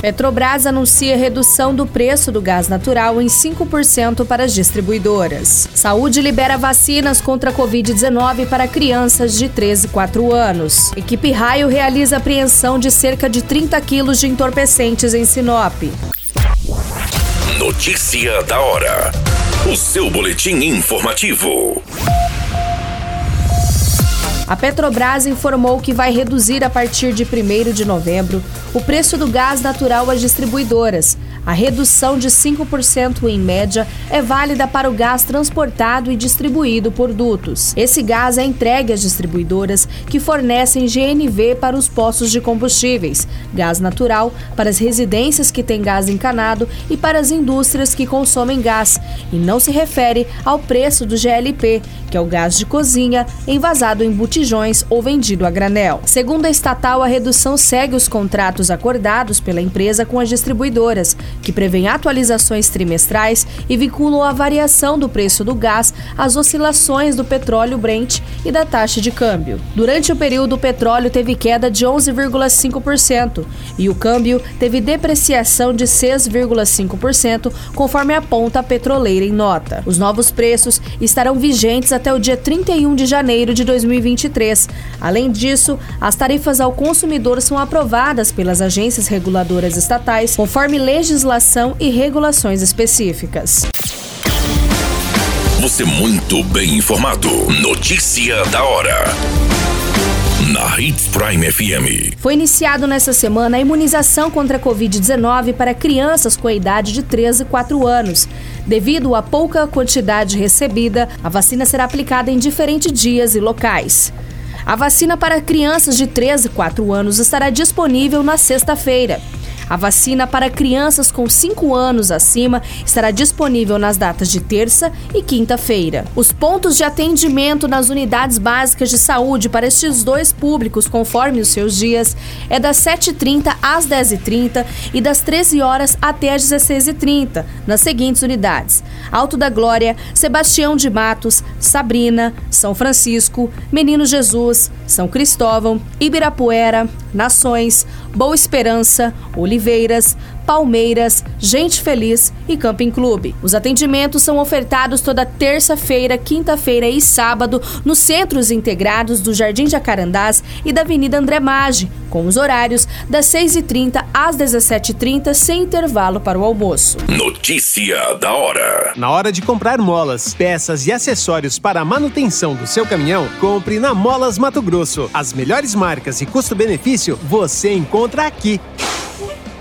Petrobras anuncia redução do preço do gás natural em 5% para as distribuidoras. Saúde libera vacinas contra a Covid-19 para crianças de 13 e 4 anos. Equipe Raio realiza apreensão de cerca de 30 quilos de entorpecentes em Sinop. Notícia da hora. O seu boletim informativo. A Petrobras informou que vai reduzir a partir de 1 de novembro o preço do gás natural às distribuidoras. A redução de 5% em média é válida para o gás transportado e distribuído por dutos. Esse gás é entregue às distribuidoras que fornecem GNV para os postos de combustíveis, gás natural para as residências que têm gás encanado e para as indústrias que consomem gás, e não se refere ao preço do GLP, que é o gás de cozinha envasado em botijões ou vendido a granel. Segundo a estatal, a redução segue os contratos acordados pela empresa com as distribuidoras, que prevêem atualizações trimestrais e vinculam a variação do preço do gás às oscilações do petróleo Brent e da taxa de câmbio. Durante o período, o petróleo teve queda de 11,5% e o câmbio teve depreciação de 6,5%, conforme aponta a petroleira em nota. Os novos preços estarão vigentes até o dia 31 de janeiro de 2023. Além disso, as tarifas ao consumidor são aprovadas pelas agências reguladoras estatais, conforme legislação e regulações específicas. Você muito bem informado. Notícia da hora. Na Hits Prime FM. Foi iniciado nessa semana a imunização contra a Covid-19 para crianças com a idade de 13 e 4 anos. Devido à pouca quantidade recebida, a vacina será aplicada em diferentes dias e locais. A vacina para crianças de 13 e 4 anos estará disponível na sexta-feira. A vacina para crianças com 5 anos acima estará disponível nas datas de terça e quinta-feira. Os pontos de atendimento nas unidades básicas de saúde para estes dois públicos, conforme os seus dias, é das 7h30 às 10h30 e das 13 horas até às 16h30, nas seguintes unidades: Alto da Glória, Sebastião de Matos, Sabrina, São Francisco, Menino Jesus, São Cristóvão, Ibirapuera, Nações, Boa Esperança, Oliveiras, Palmeiras, Gente Feliz e Camping Clube. Os atendimentos são ofertados toda terça-feira, quinta-feira e sábado nos centros integrados do Jardim Jacarandás e da Avenida André Maggi, com os horários das 6h30 às 17h30, sem intervalo para o almoço. Notícia da hora. Na hora de comprar molas, peças e acessórios para a manutenção do seu caminhão, compre na Molas Mato Grosso. As melhores marcas e custo-benefício você encontra aqui.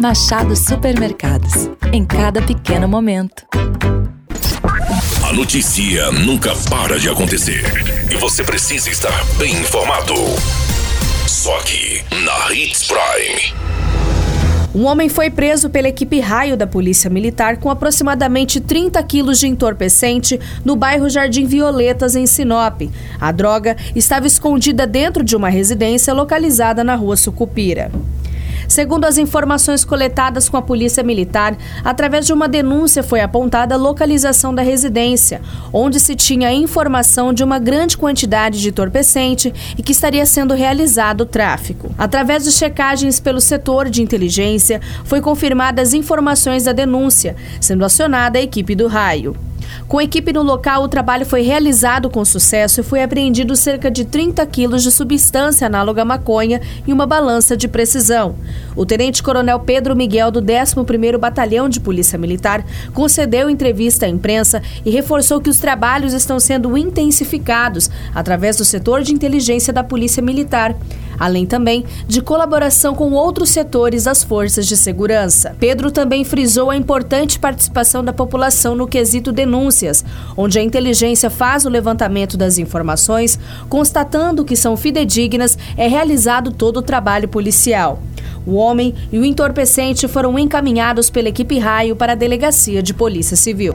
Machado Supermercados. Em cada pequeno momento. A notícia nunca para de acontecer. E você precisa estar bem informado. Só aqui, na Hits Prime. Um homem foi preso pela equipe raio da Polícia Militar com aproximadamente 30 quilos de entorpecente no bairro Jardim Violetas, em Sinop. A droga estava escondida dentro de uma residência localizada na rua Sucupira. Segundo as informações coletadas com a Polícia Militar, através de uma denúncia foi apontada a localização da residência, onde se tinha informação de uma grande quantidade de entorpecente e que estaria sendo realizado o tráfico. Através de checagens pelo setor de inteligência, foi confirmadas as informações da denúncia, sendo acionada a equipe do raio. Com equipe no local, o trabalho foi realizado com sucesso e foi apreendido cerca de 30 quilos de substância análoga à maconha e uma balança de precisão. O tenente-coronel Pedro Miguel, do 11º Batalhão de Polícia Militar, concedeu entrevista à imprensa e reforçou que os trabalhos estão sendo intensificados através do setor de inteligência da Polícia Militar. Além também de colaboração com outros setores das forças de segurança. Pedro também frisou a importante participação da população no quesito denúncias, onde a inteligência faz o levantamento das informações, constatando que são fidedignas, é realizado todo o trabalho policial. O homem e o entorpecente foram encaminhados pela equipe Raio para a Delegacia de Polícia Civil.